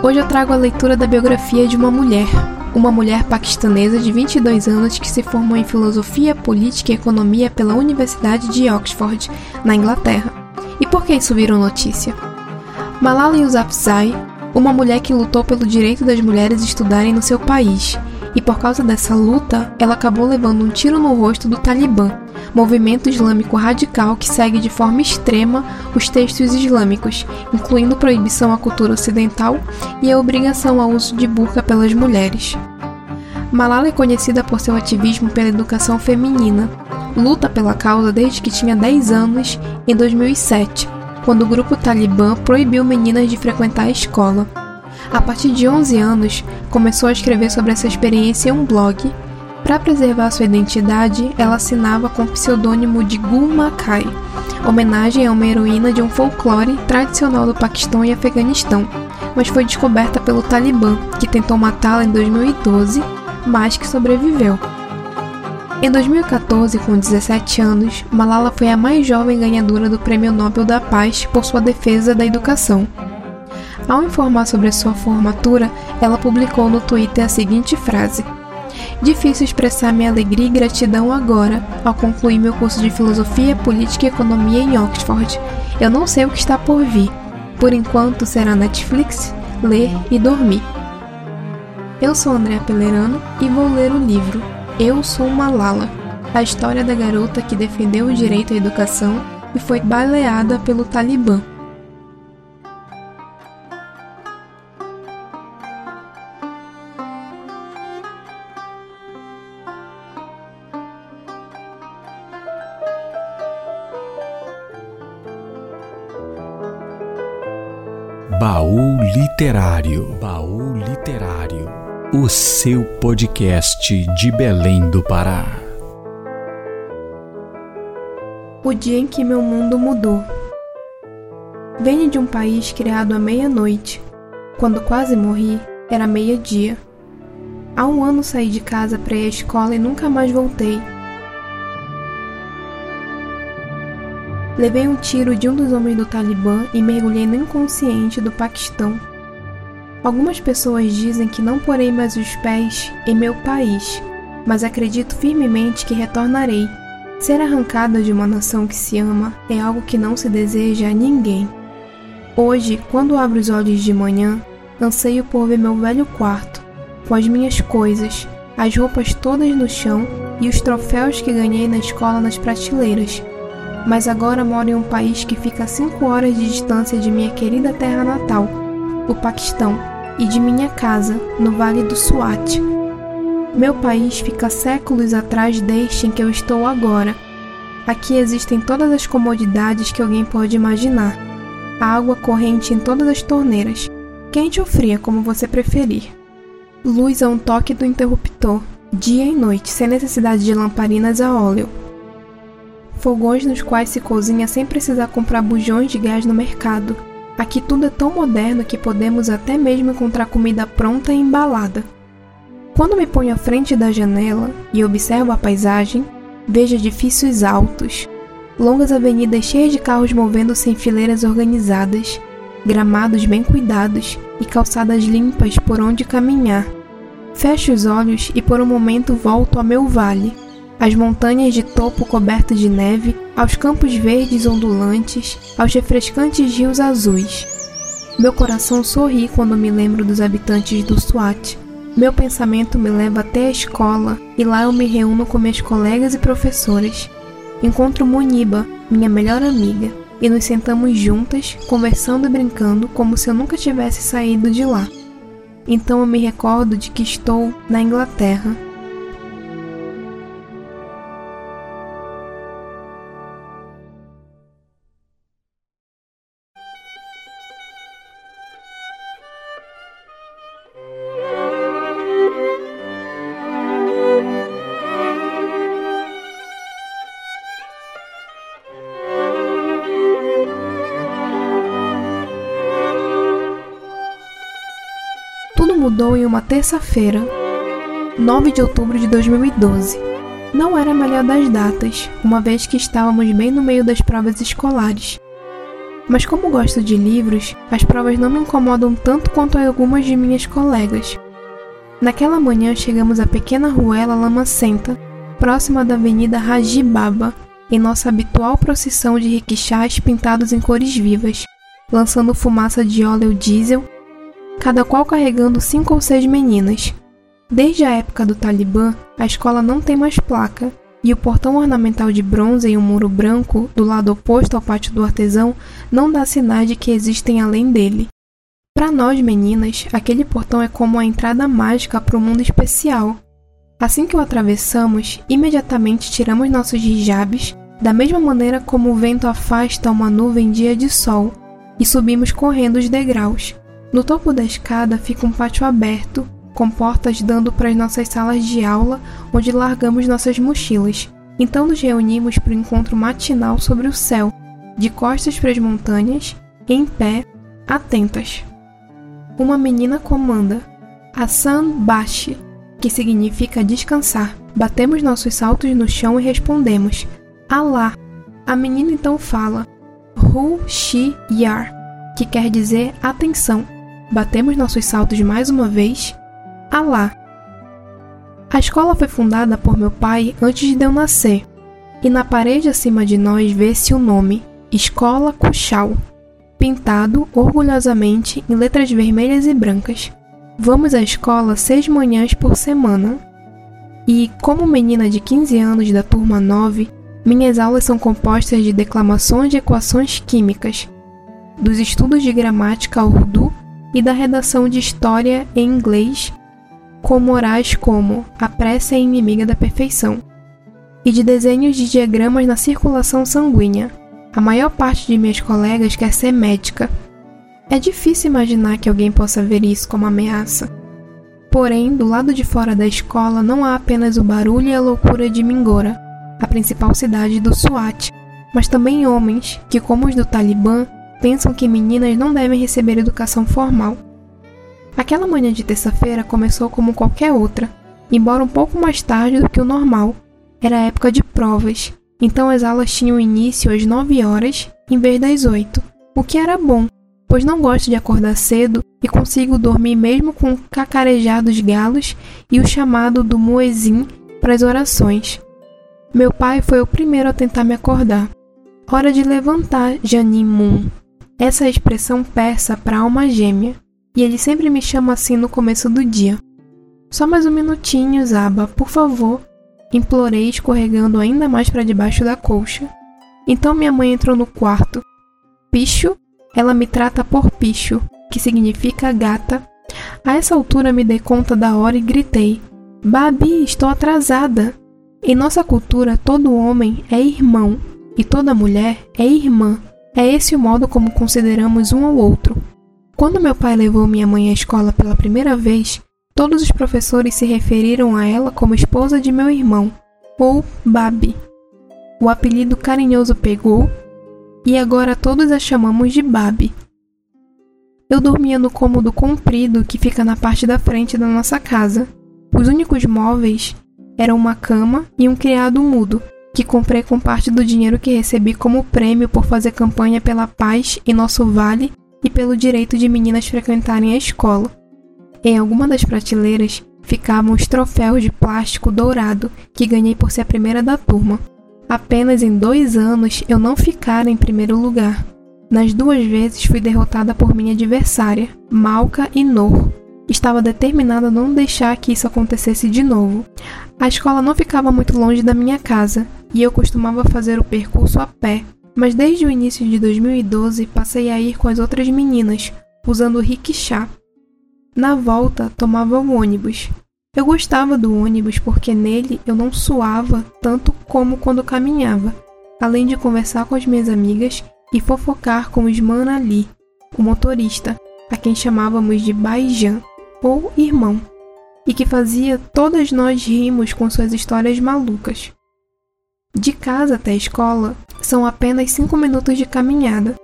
Hoje eu trago a leitura da biografia de uma mulher, uma mulher paquistanesa de 22 anos que se formou em filosofia, política e economia pela Universidade de Oxford, na Inglaterra. E por que isso virou notícia? Malala Yousafzai, uma mulher que lutou pelo direito das mulheres estudarem no seu país, e por causa dessa luta, ela acabou levando um tiro no rosto do Talibã, movimento islâmico radical que segue de forma extrema os textos islâmicos, incluindo proibição à cultura ocidental e a obrigação ao uso de burca pelas mulheres. Malala é conhecida por seu ativismo pela educação feminina. Luta pela causa desde que tinha 10 anos, em 2007, quando o grupo Talibã proibiu meninas de frequentar a escola. A partir de 11 anos, começou a escrever sobre essa experiência em um blog para preservar sua identidade, ela assinava com o pseudônimo de Gul Makai, homenagem a uma heroína de um folclore tradicional do Paquistão e Afeganistão, mas foi descoberta pelo Talibã, que tentou matá-la em 2012, mas que sobreviveu. Em 2014, com 17 anos, Malala foi a mais jovem ganhadora do Prêmio Nobel da Paz por sua defesa da educação. Ao informar sobre sua formatura, ela publicou no Twitter a seguinte frase: Difícil expressar minha alegria e gratidão agora, ao concluir meu curso de Filosofia, Política e Economia em Oxford. Eu não sei o que está por vir. Por enquanto será Netflix, ler e dormir. Eu sou Andréa Pelerano e vou ler o livro Eu Sou Malala, a história da garota que defendeu o direito à educação e foi baleada pelo Talibã. Literário. Baú Literário. O seu podcast de Belém do Pará. O dia em que meu mundo mudou. Venho de um país criado à meia-noite. Quando quase morri, era meia-dia. Há um ano saí de casa para ir à escola e nunca mais voltei. Levei um tiro de um dos homens do Talibã e mergulhei no inconsciente do Paquistão. Algumas pessoas dizem que não porei mais os pés em meu país, mas acredito firmemente que retornarei. Ser arrancada de uma nação que se ama é algo que não se deseja a ninguém. Hoje, quando abro os olhos de manhã, anseio por ver meu velho quarto, com as minhas coisas, as roupas todas no chão e os troféus que ganhei na escola nas prateleiras mas agora moro em um país que fica a 5 horas de distância de minha querida terra natal, o Paquistão, e de minha casa, no Vale do Swat. Meu país fica séculos atrás deste em que eu estou agora. Aqui existem todas as comodidades que alguém pode imaginar. Água corrente em todas as torneiras, quente ou fria, como você preferir. Luz a um toque do interruptor, dia e noite, sem necessidade de lamparinas a óleo fogões nos quais se cozinha sem precisar comprar bujões de gás no mercado. Aqui tudo é tão moderno que podemos até mesmo encontrar comida pronta e embalada. Quando me ponho à frente da janela e observo a paisagem, vejo edifícios altos, longas avenidas cheias de carros movendo-se em fileiras organizadas, gramados bem cuidados e calçadas limpas por onde caminhar. Fecho os olhos e por um momento volto ao meu vale às montanhas de topo cobertas de neve, aos campos verdes ondulantes, aos refrescantes rios azuis. Meu coração sorri quando me lembro dos habitantes do Swat. Meu pensamento me leva até a escola e lá eu me reúno com minhas colegas e professoras. Encontro Muniba, minha melhor amiga, e nos sentamos juntas, conversando e brincando como se eu nunca tivesse saído de lá. Então eu me recordo de que estou na Inglaterra mudou em uma terça-feira, 9 de outubro de 2012. Não era a melhor das datas, uma vez que estávamos bem no meio das provas escolares. Mas como gosto de livros, as provas não me incomodam tanto quanto algumas de minhas colegas. Naquela manhã chegamos à pequena ruela lamacenta, próxima da Avenida Rajibaba, em nossa habitual procissão de riquixás pintados em cores vivas, lançando fumaça de óleo diesel, cada qual carregando cinco ou seis meninas. Desde a época do Talibã, a escola não tem mais placa, e o portão ornamental de bronze em um muro branco, do lado oposto ao pátio do artesão, não dá sinais de que existem além dele. Para nós meninas, aquele portão é como a entrada mágica para o mundo especial. Assim que o atravessamos, imediatamente tiramos nossos hijabs, da mesma maneira como o vento afasta uma nuvem dia de sol, e subimos correndo os degraus. No topo da escada fica um pátio aberto, com portas dando para as nossas salas de aula, onde largamos nossas mochilas. Então nos reunimos para o encontro matinal sobre o céu, de costas para as montanhas, em pé, atentas. Uma menina comanda, Asan Bashi, que significa descansar. Batemos nossos saltos no chão e respondemos, Alá. A menina então fala, Hu Shi Yar, que quer dizer atenção. Batemos nossos saltos mais uma vez, Alá. A escola foi fundada por meu pai antes de eu nascer, e na parede acima de nós vê-se o nome Escola Cuchal, pintado orgulhosamente em letras vermelhas e brancas. Vamos à escola seis manhãs por semana. E, como menina de 15 anos da turma 9, minhas aulas são compostas de declamações de equações químicas, dos estudos de gramática urdu e da redação de história em inglês com morais como a pressa é inimiga da perfeição, e de desenhos de diagramas na circulação sanguínea. A maior parte de minhas colegas quer ser médica. É difícil imaginar que alguém possa ver isso como ameaça. Porém, do lado de fora da escola não há apenas o barulho e a loucura de Mingora, a principal cidade do Swat, mas também homens que, como os do Talibã, pensam que meninas não devem receber educação formal. Aquela manhã de terça-feira começou como qualquer outra, embora um pouco mais tarde do que o normal. Era época de provas, então as aulas tinham início às 9 horas em vez das 8, o que era bom, pois não gosto de acordar cedo e consigo dormir mesmo com o cacarejar dos galos e o chamado do muezin para as orações. Meu pai foi o primeiro a tentar me acordar. Hora de levantar, Janin Moon. Essa é a expressão persa para alma gêmea e ele sempre me chama assim no começo do dia. Só mais um minutinho, Zaba, por favor. Implorei, escorregando ainda mais para debaixo da colcha. Então minha mãe entrou no quarto. Picho, ela me trata por Picho, que significa gata. A essa altura me dei conta da hora e gritei: Babi, estou atrasada. Em nossa cultura, todo homem é irmão e toda mulher é irmã. É esse o modo como consideramos um ao outro. Quando meu pai levou minha mãe à escola pela primeira vez, todos os professores se referiram a ela como esposa de meu irmão, ou Babi. O apelido carinhoso pegou e agora todos a chamamos de Babi. Eu dormia no cômodo comprido que fica na parte da frente da nossa casa. Os únicos móveis eram uma cama e um criado mudo, que comprei com parte do dinheiro que recebi como prêmio por fazer campanha pela paz em nosso vale e pelo direito de meninas frequentarem a escola. Em alguma das prateleiras ficavam os troféus de plástico dourado que ganhei por ser a primeira da turma. Apenas em dois anos eu não ficara em primeiro lugar. Nas duas vezes fui derrotada por minha adversária, Malca e Nor. Estava determinada a não deixar que isso acontecesse de novo. A escola não ficava muito longe da minha casa e eu costumava fazer o percurso a pé, mas desde o início de 2012 passei a ir com as outras meninas, usando o rickshaw. Na volta, tomava o ônibus. Eu gostava do ônibus porque nele eu não suava tanto como quando caminhava, além de conversar com as minhas amigas e fofocar com Isman Ali, o motorista, a quem chamávamos de Baijan, ou irmão, e que fazia todas nós rimos com suas histórias malucas. De casa até a escola são apenas cinco minutos de caminhada,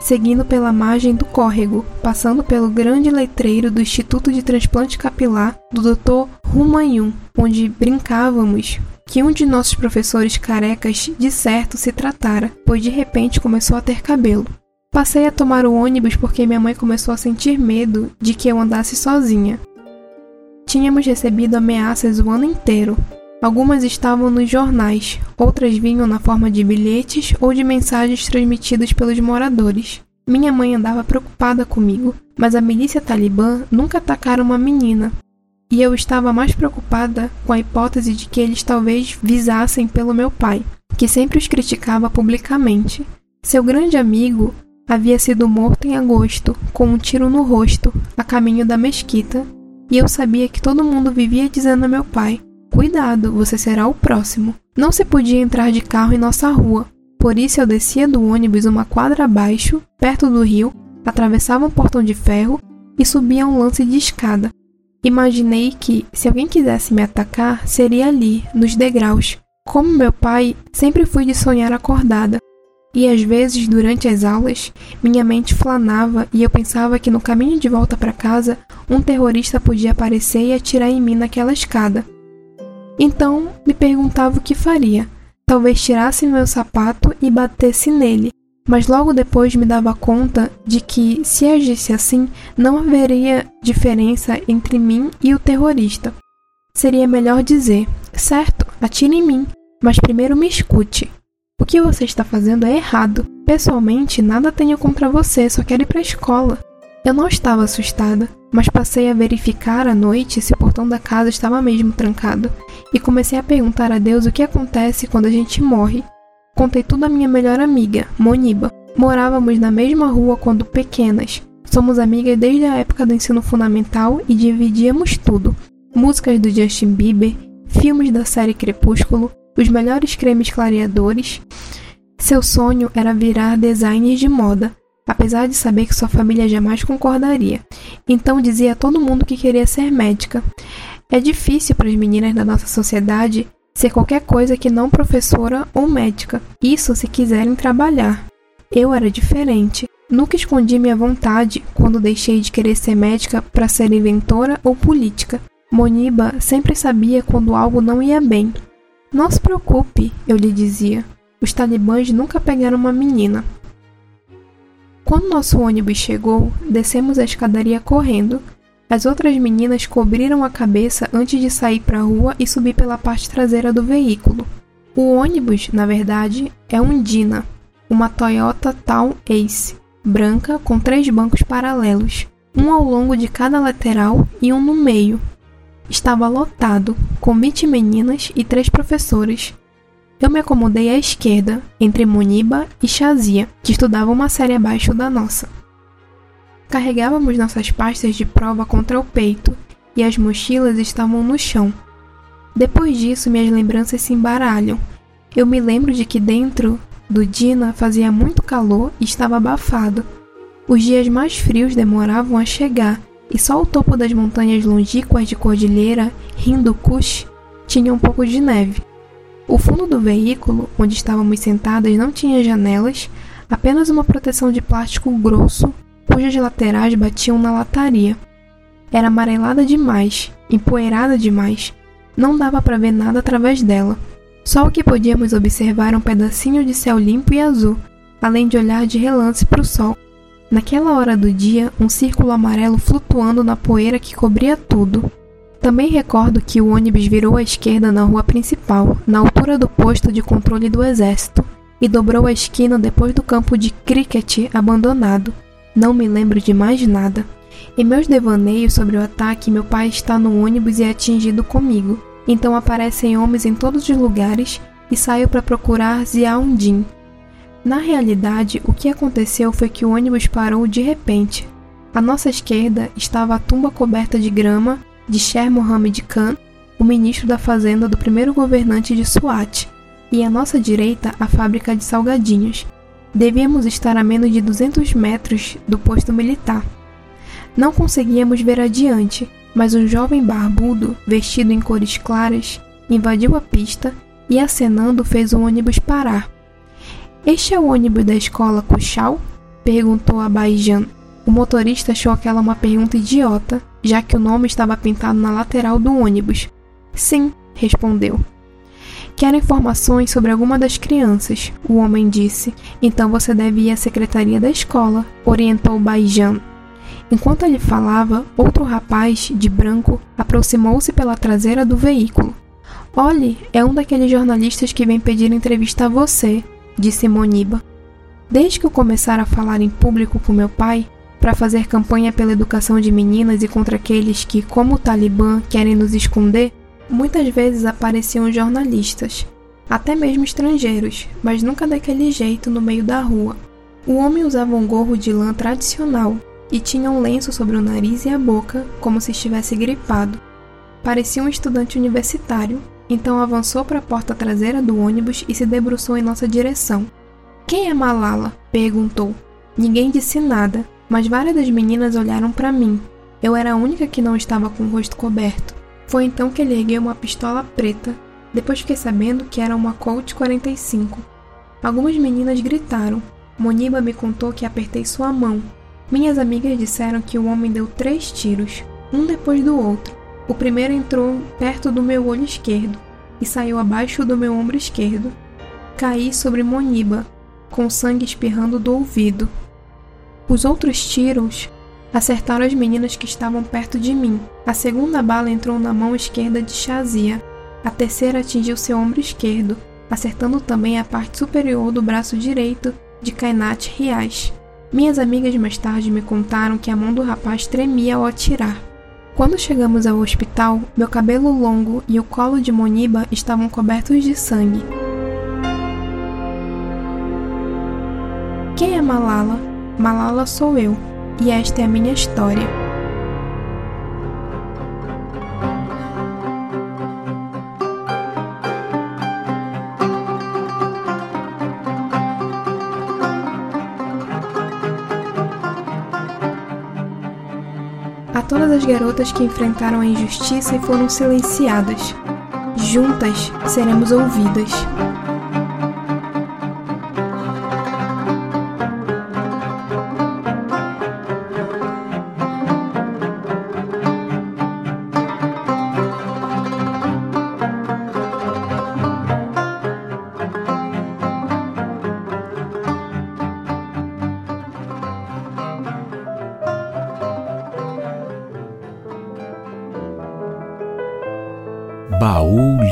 seguindo pela margem do córrego, passando pelo grande letreiro do Instituto de Transplante Capilar do Dr. Humayun, onde brincávamos que um de nossos professores carecas de certo se tratara, pois de repente começou a ter cabelo. Passei a tomar o ônibus porque minha mãe começou a sentir medo de que eu andasse sozinha. Tínhamos recebido ameaças o ano inteiro. Algumas estavam nos jornais, outras vinham na forma de bilhetes ou de mensagens transmitidas pelos moradores. Minha mãe andava preocupada comigo, mas a milícia talibã nunca atacaram uma menina. E eu estava mais preocupada com a hipótese de que eles talvez visassem pelo meu pai, que sempre os criticava publicamente. Seu grande amigo havia sido morto em agosto, com um tiro no rosto, a caminho da mesquita, e eu sabia que todo mundo vivia dizendo a meu pai: Cuidado, você será o próximo. Não se podia entrar de carro em nossa rua, por isso eu descia do ônibus uma quadra abaixo, perto do rio, atravessava um portão de ferro e subia um lance de escada. Imaginei que, se alguém quisesse me atacar, seria ali, nos degraus. Como meu pai, sempre fui de sonhar acordada, e às vezes, durante as aulas, minha mente flanava e eu pensava que no caminho de volta para casa, um terrorista podia aparecer e atirar em mim naquela escada. Então, me perguntava o que faria. Talvez tirasse meu sapato e batesse nele, mas logo depois me dava conta de que, se agisse assim, não haveria diferença entre mim e o terrorista. Seria melhor dizer: certo, atire em mim, mas primeiro me escute. O que você está fazendo é errado. Pessoalmente, nada tenho contra você, só quero ir para a escola. Eu não estava assustada, mas passei a verificar à noite se o portão da casa estava mesmo trancado e comecei a perguntar a Deus o que acontece quando a gente morre. Contei tudo à minha melhor amiga, Moniba. Morávamos na mesma rua quando pequenas. Somos amigas desde a época do ensino fundamental e dividíamos tudo: músicas do Justin Bieber, filmes da série Crepúsculo, os melhores cremes clareadores. Seu sonho era virar designer de moda, apesar de saber que sua família jamais concordaria. Então dizia a todo mundo que queria ser médica. É difícil para as meninas da nossa sociedade ser qualquer coisa que não professora ou médica, isso se quiserem trabalhar. Eu era diferente. Nunca escondi minha vontade quando deixei de querer ser médica para ser inventora ou política. Moniba sempre sabia quando algo não ia bem, não se preocupe, eu lhe dizia. Os talibãs nunca pegaram uma menina. Quando nosso ônibus chegou, descemos a escadaria correndo. As outras meninas cobriram a cabeça antes de sair para a rua e subir pela parte traseira do veículo. O ônibus, na verdade, é um Dina, uma Toyota Town Ace, branca com três bancos paralelos, um ao longo de cada lateral e um no meio, Estava lotado, com 20 meninas e três professores. Eu me acomodei à esquerda, entre Muniba e Shazia, que estudavam uma série abaixo da nossa. Carregávamos nossas pastas de prova contra o peito e as mochilas estavam no chão. Depois disso, minhas lembranças se embaralham. Eu me lembro de que dentro do Dina fazia muito calor e estava abafado. Os dias mais frios demoravam a chegar e só o topo das montanhas longínquas de cordilheira, Hindu Kush, tinha um pouco de neve. O fundo do veículo, onde estávamos sentadas, não tinha janelas, apenas uma proteção de plástico grosso, cujas laterais batiam na lataria. Era amarelada demais, empoeirada demais, não dava para ver nada através dela. Só o que podíamos observar era um pedacinho de céu limpo e azul, além de olhar de relance para o sol Naquela hora do dia, um círculo amarelo flutuando na poeira que cobria tudo. Também recordo que o ônibus virou à esquerda na rua principal, na altura do posto de controle do exército, e dobrou a esquina depois do campo de cricket abandonado. Não me lembro de mais nada. Em meus devaneios sobre o ataque, meu pai está no ônibus e é atingido comigo. Então aparecem homens em todos os lugares e saio para procurar Ziaundin, na realidade, o que aconteceu foi que o ônibus parou de repente. À nossa esquerda estava a tumba coberta de grama de Sher Mohammed Khan, o ministro da fazenda do primeiro governante de Swat, e à nossa direita a fábrica de salgadinhos. Devíamos estar a menos de 200 metros do posto militar. Não conseguíamos ver adiante, mas um jovem barbudo, vestido em cores claras, invadiu a pista e, acenando, fez o ônibus parar. Este é o ônibus da escola Kuchal? Perguntou a Baijan. O motorista achou aquela uma pergunta idiota, já que o nome estava pintado na lateral do ônibus. Sim, respondeu. Quero informações sobre alguma das crianças, o homem disse. Então você deve ir à secretaria da escola, orientou Baijan. Enquanto ele falava, outro rapaz, de branco, aproximou-se pela traseira do veículo. Olhe, é um daqueles jornalistas que vem pedir entrevista a você, disse Moniba. Desde que eu começara a falar em público com meu pai, para fazer campanha pela educação de meninas e contra aqueles que, como o Talibã, querem nos esconder, muitas vezes apareciam jornalistas, até mesmo estrangeiros, mas nunca daquele jeito no meio da rua. O homem usava um gorro de lã tradicional e tinha um lenço sobre o nariz e a boca, como se estivesse gripado. Parecia um estudante universitário, então avançou para a porta traseira do ônibus e se debruçou em nossa direção. Quem é Malala? perguntou. Ninguém disse nada, mas várias das meninas olharam para mim. Eu era a única que não estava com o rosto coberto. Foi então que ele ergueu uma pistola preta. Depois fiquei sabendo que era uma Colt 45. Algumas meninas gritaram. Moniba me contou que apertei sua mão. Minhas amigas disseram que o homem deu três tiros, um depois do outro. O primeiro entrou perto do meu olho esquerdo e saiu abaixo do meu ombro esquerdo. Caí sobre Moniba, com sangue espirrando do ouvido. Os outros tiros acertaram as meninas que estavam perto de mim. A segunda bala entrou na mão esquerda de Shazia. A terceira atingiu seu ombro esquerdo, acertando também a parte superior do braço direito de Kainat Rias. Minhas amigas mais tarde me contaram que a mão do rapaz tremia ao atirar. Quando chegamos ao hospital, meu cabelo longo e o colo de Moniba estavam cobertos de sangue. Quem é Malala? Malala sou eu, e esta é a minha história. A todas as garotas que enfrentaram a injustiça e foram silenciadas. Juntas seremos ouvidas.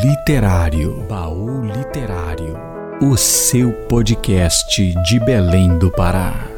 Literário. Baú Literário. O seu podcast de Belém do Pará.